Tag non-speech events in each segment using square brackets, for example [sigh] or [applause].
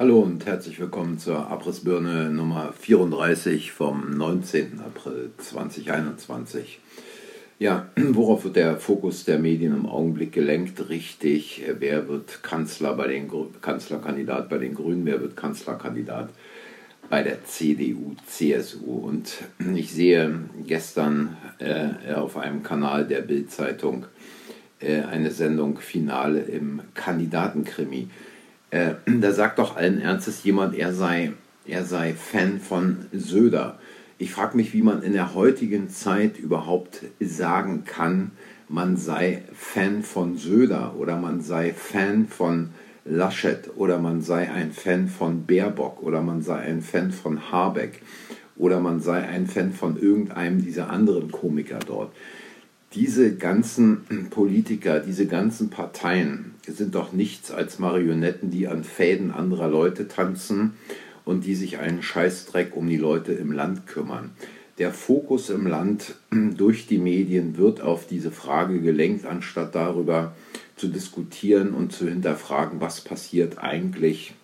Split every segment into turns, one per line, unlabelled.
Hallo und herzlich willkommen zur Abrissbirne Nummer 34 vom 19. April 2021. Ja, [clears throat] worauf wird der Fokus der Medien im Augenblick gelenkt? Richtig, wer wird Kanzler bei den Kanzlerkandidat bei den Grünen, wer wird Kanzlerkandidat bei der CDU, CSU? Und [clears throat] ich sehe gestern äh, auf einem Kanal der Bild-Zeitung äh, eine Sendung Finale im Kandidatenkrimi. Äh, [clears throat] da sagt doch allen Ernstes jemand, er sei, er sei Fan von Söder. Ich frage mich, wie man in der heutigen Zeit überhaupt sagen kann, man sei Fan von Söder oder man sei Fan von Laschet oder man sei ein Fan von Baerbock oder man sei ein Fan von Habeck oder man sei ein Fan von irgendeinem dieser anderen Komiker dort. Diese ganzen [clears throat] Politiker, diese ganzen Parteien sind doch nichts als Marionetten, die an Fäden anderer Leute tanzen und die sich einen Scheißdreck um die Leute im Land kümmern. Der Fokus im Land [clears throat] durch die Medien wird auf diese Frage gelenkt, anstatt darüber zu diskutieren und zu hinterfragen, was passiert eigentlich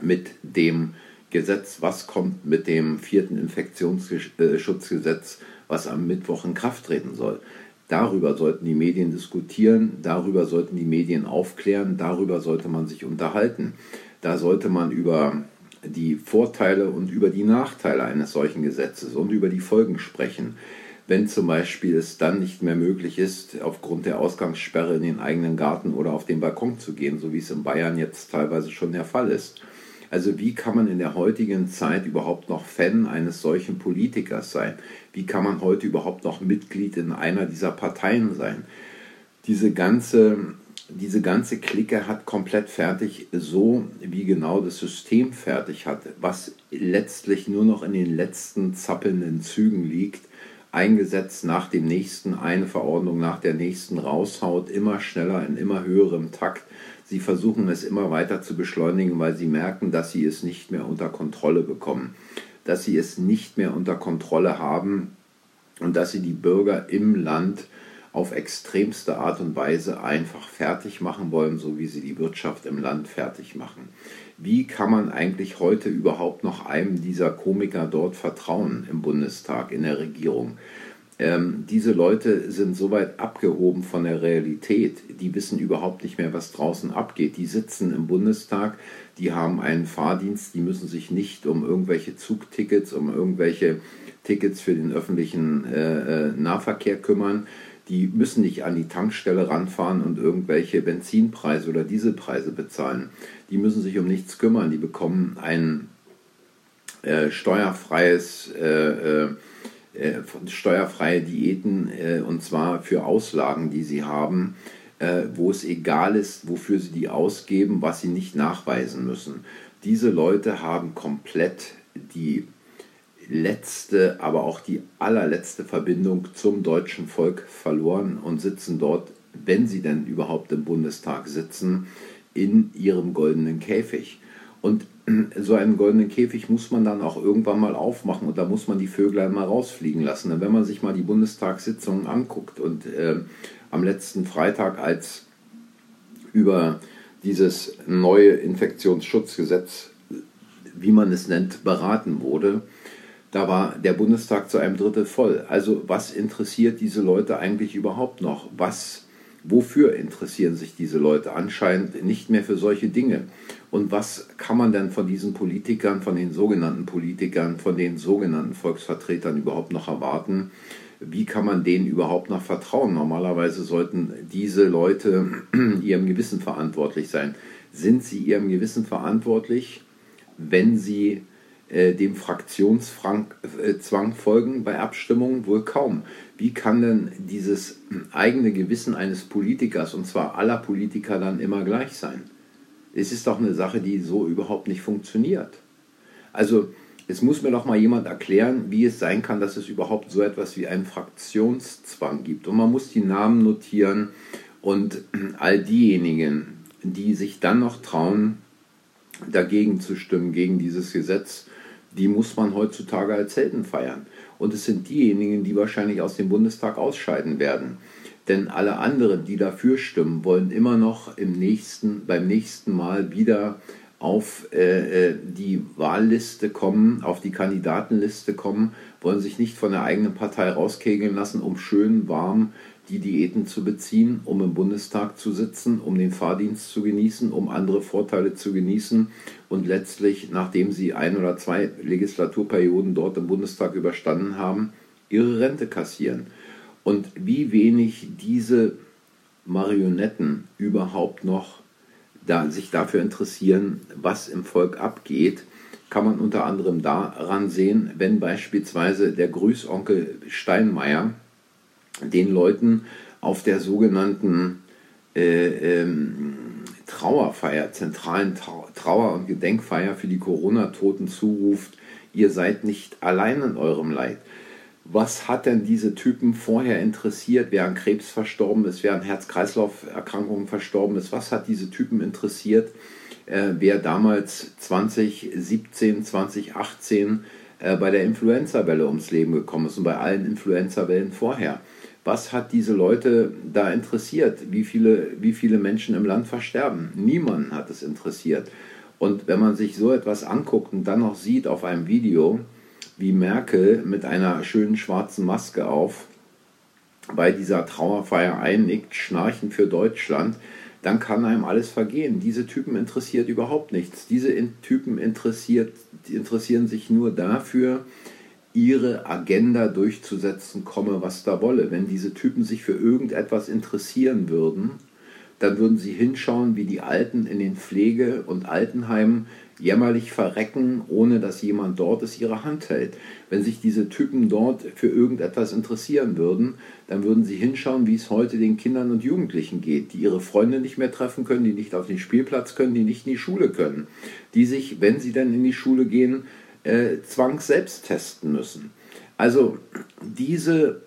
mit dem Gesetz, was kommt mit dem vierten Infektionsschutzgesetz, was am Mittwoch in Kraft treten soll. Darüber sollten die Medien diskutieren, darüber sollten die Medien aufklären, darüber sollte man sich unterhalten. Da sollte man über die Vorteile und über die Nachteile eines solchen Gesetzes und über die Folgen sprechen. Wenn zum Beispiel es dann nicht mehr möglich ist, aufgrund der Ausgangssperre in den eigenen Garten oder auf den Balkon zu gehen, so wie es in Bayern jetzt teilweise schon der Fall ist. Also wie kann man in der heutigen Zeit überhaupt noch Fan eines solchen Politikers sein? Wie kann man heute überhaupt noch Mitglied in einer dieser Parteien sein? Diese ganze diese ganze Clique hat komplett fertig, so wie genau das System fertig hat, was letztlich nur noch in den letzten zappelnden Zügen liegt, eingesetzt nach dem nächsten, eine Verordnung nach der nächsten raushaut, immer schneller, in immer höherem Takt. Sie versuchen es immer weiter zu beschleunigen, weil sie merken, dass sie es nicht mehr unter Kontrolle bekommen, dass sie es nicht mehr unter Kontrolle haben und dass sie die Bürger im Land auf extremste Art und Weise einfach fertig machen wollen, so wie sie die Wirtschaft im Land fertig machen. Wie kann man eigentlich heute überhaupt noch einem dieser Komiker dort vertrauen im Bundestag, in der Regierung? Ähm, diese Leute sind so weit abgehoben von der Realität, die wissen überhaupt nicht mehr, was draußen abgeht. Die sitzen im Bundestag, die haben einen Fahrdienst, die müssen sich nicht um irgendwelche Zugtickets, um irgendwelche Tickets für den öffentlichen äh, äh Nahverkehr kümmern die müssen nicht an die Tankstelle ranfahren und irgendwelche Benzinpreise oder Dieselpreise bezahlen. Die müssen sich um nichts kümmern. Die bekommen ein äh, steuerfreies, äh, äh, äh steuerfreie Diäten äh, und zwar für Auslagen, die sie haben, äh, wo es egal ist, wofür sie die ausgeben, was sie nicht nachweisen müssen. Diese Leute haben komplett die letzte, aber auch die allerletzte Verbindung zum deutschen Volk verloren und sitzen dort, wenn sie denn überhaupt im Bundestag sitzen, in ihrem goldenen Käfig. Und [clears throat] so einen goldenen Käfig muss man dann auch irgendwann mal aufmachen und da muss man die Vögel mal rausfliegen lassen. Denn wenn man sich mal die Bundestagssitzungen anguckt und äh, am letzten Freitag, als über dieses neue Infektionsschutzgesetz, wie man es nennt, beraten wurde, da war der Bundestag zu einem Drittel voll. Also was interessiert diese Leute eigentlich überhaupt noch? Was, wofür interessieren sich diese Leute? Anscheinend nicht mehr für solche Dinge. Und was kann man denn von diesen Politikern, von den sogenannten Politikern, von den sogenannten Volksvertretern überhaupt noch erwarten? Wie kann man denen überhaupt noch vertrauen? Normalerweise sollten diese Leute [clears throat] ihrem Gewissen verantwortlich sein. Sind sie ihrem Gewissen verantwortlich, wenn sie äh, dem Fraktionszwang äh, folgen bei Abstimmungen? Wohl kaum. Wie kann denn dieses eigene Gewissen eines Politikers, und zwar aller Politiker, dann immer gleich sein? Es ist doch eine Sache, die so überhaupt nicht funktioniert. Also, es muss mir doch mal jemand erklären, wie es sein kann, dass es überhaupt so etwas wie einen Fraktionszwang gibt. Und man muss die Namen notieren und all diejenigen, die sich dann noch trauen, dagegen zu stimmen, gegen dieses Gesetz, die muss man heutzutage als Helden feiern. Und es sind diejenigen, die wahrscheinlich aus dem Bundestag ausscheiden werden. Denn alle anderen, die dafür stimmen, wollen immer noch im nächsten, beim nächsten Mal wieder auf äh, äh, die Wahlliste kommen, auf die Kandidatenliste kommen, wollen sich nicht von der eigenen Partei rauskegeln lassen, um schön warm die Diäten zu beziehen, um im Bundestag zu sitzen, um den Fahrdienst zu genießen, um andere Vorteile zu genießen und letztlich, nachdem sie ein oder zwei Legislaturperioden dort im Bundestag überstanden haben, ihre Rente kassieren. Und wie wenig diese Marionetten überhaupt noch da, sich dafür interessieren, was im Volk abgeht, kann man unter anderem daran sehen, wenn beispielsweise der Grüßonkel Steinmeier den Leuten auf der sogenannten äh, ähm, Trauerfeier, zentralen Trauer- und Gedenkfeier für die Corona-Toten zuruft, ihr seid nicht allein in eurem Leid. Was hat denn diese Typen vorher interessiert, wer an Krebs verstorben ist, wer an Herz-Kreislauf-Erkrankungen verstorben ist? Was hat diese Typen interessiert, äh, wer damals 2017, 2018 äh, bei der Influenza-Welle ums Leben gekommen ist und bei allen Influenza-Wellen vorher? Was hat diese Leute da interessiert? Wie viele, wie viele Menschen im Land versterben? Niemanden hat es interessiert. Und wenn man sich so etwas anguckt und dann noch sieht auf einem Video, wie Merkel mit einer schönen schwarzen Maske auf bei dieser Trauerfeier einnickt, schnarchen für Deutschland, dann kann einem alles vergehen. Diese Typen interessiert überhaupt nichts. Diese Typen interessiert, interessieren sich nur dafür, ihre Agenda durchzusetzen, komme was da wolle. Wenn diese Typen sich für irgendetwas interessieren würden, dann würden sie hinschauen, wie die Alten in den Pflege- und Altenheimen jämmerlich verrecken, ohne dass jemand dort es ihre Hand hält. Wenn sich diese Typen dort für irgendetwas interessieren würden, dann würden sie hinschauen, wie es heute den Kindern und Jugendlichen geht, die ihre Freunde nicht mehr treffen können, die nicht auf den Spielplatz können, die nicht in die Schule können, die sich, wenn sie dann in die Schule gehen, äh, zwangs selbst testen müssen. Also diese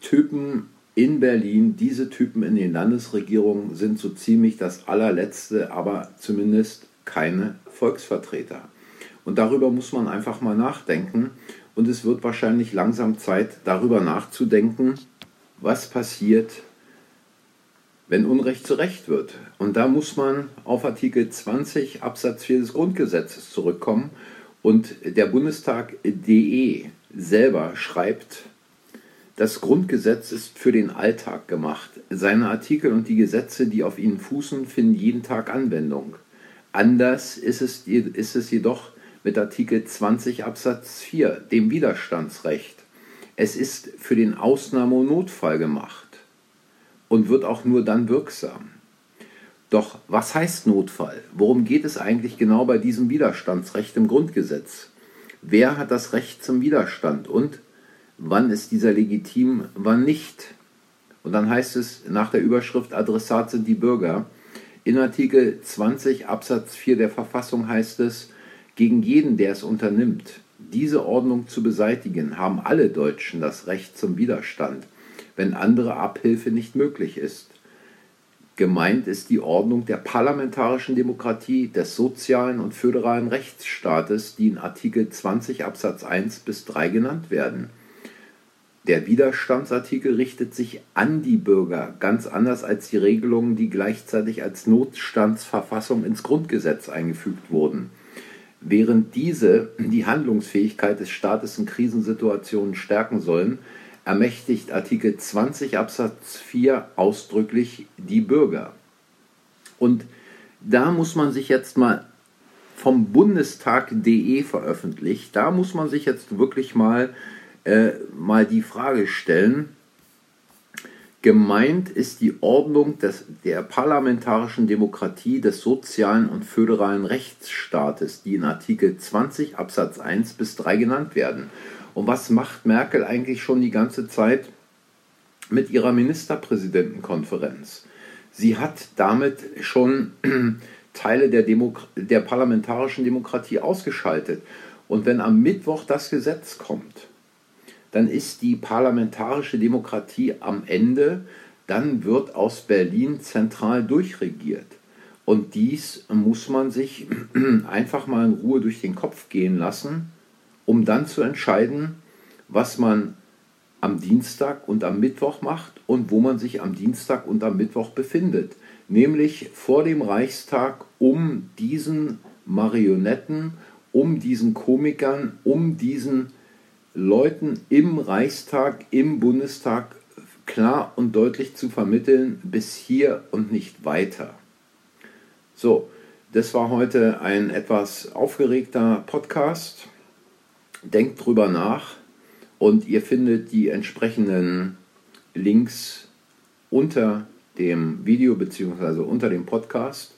Typen in Berlin, diese Typen in den Landesregierungen sind so ziemlich das allerletzte, aber zumindest keine Volksvertreter. Und darüber muss man einfach mal nachdenken. Und es wird wahrscheinlich langsam Zeit, darüber nachzudenken, was passiert, wenn Unrecht zu Recht wird. Und da muss man auf Artikel 20 Absatz 4 des Grundgesetzes zurückkommen und der Bundestag.de selber schreibt, das Grundgesetz ist für den Alltag gemacht. Seine Artikel und die Gesetze, die auf ihnen fußen, finden jeden Tag Anwendung. Anders ist es, ist es jedoch mit Artikel 20 Absatz 4, dem Widerstandsrecht. Es ist für den Ausnahme- und Notfall gemacht und wird auch nur dann wirksam. Doch was heißt Notfall? Worum geht es eigentlich genau bei diesem Widerstandsrecht im Grundgesetz? Wer hat das Recht zum Widerstand und wann ist dieser legitim, wann nicht? Und dann heißt es nach der Überschrift Adressat sind die Bürger. In Artikel 20 Absatz 4 der Verfassung heißt es, gegen jeden, der es unternimmt, diese Ordnung zu beseitigen, haben alle Deutschen das Recht zum Widerstand, wenn andere Abhilfe nicht möglich ist. Gemeint ist die Ordnung der parlamentarischen Demokratie, des sozialen und föderalen Rechtsstaates, die in Artikel 20 Absatz 1 bis 3 genannt werden. Der Widerstandsartikel richtet sich an die Bürger, ganz anders als die Regelungen, die gleichzeitig als Notstandsverfassung ins Grundgesetz eingefügt wurden. Während diese die Handlungsfähigkeit des Staates in Krisensituationen stärken sollen, ermächtigt Artikel 20 Absatz 4 ausdrücklich die Bürger. Und da muss man sich jetzt mal vom Bundestag.de veröffentlicht, da muss man sich jetzt wirklich mal, äh, mal die Frage stellen, Gemeint ist die Ordnung des, der parlamentarischen Demokratie des sozialen und föderalen Rechtsstaates, die in Artikel 20 Absatz 1 bis 3 genannt werden. Und was macht Merkel eigentlich schon die ganze Zeit mit ihrer Ministerpräsidentenkonferenz? Sie hat damit schon [clears throat] Teile der, Demo der parlamentarischen Demokratie ausgeschaltet. Und wenn am Mittwoch das Gesetz kommt, dann ist die parlamentarische Demokratie am Ende, dann wird aus Berlin zentral durchregiert. Und dies muss man sich [clears throat] einfach mal in Ruhe durch den Kopf gehen lassen um dann zu entscheiden, was man am Dienstag und am Mittwoch macht und wo man sich am Dienstag und am Mittwoch befindet. Nämlich vor dem Reichstag, um diesen Marionetten, um diesen Komikern, um diesen Leuten im Reichstag, im Bundestag klar und deutlich zu vermitteln, bis hier und nicht weiter. So, das war heute ein etwas aufgeregter Podcast. Denkt drüber nach und ihr findet die entsprechenden Links unter dem Video bzw. unter dem Podcast.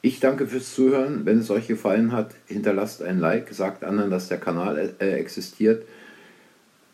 Ich danke fürs Zuhören. Wenn es euch gefallen hat, hinterlasst ein Like, sagt anderen, dass der Kanal äh, existiert,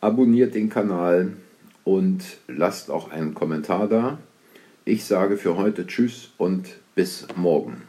abonniert den Kanal und lasst auch einen Kommentar da. Ich sage für heute Tschüss und bis morgen.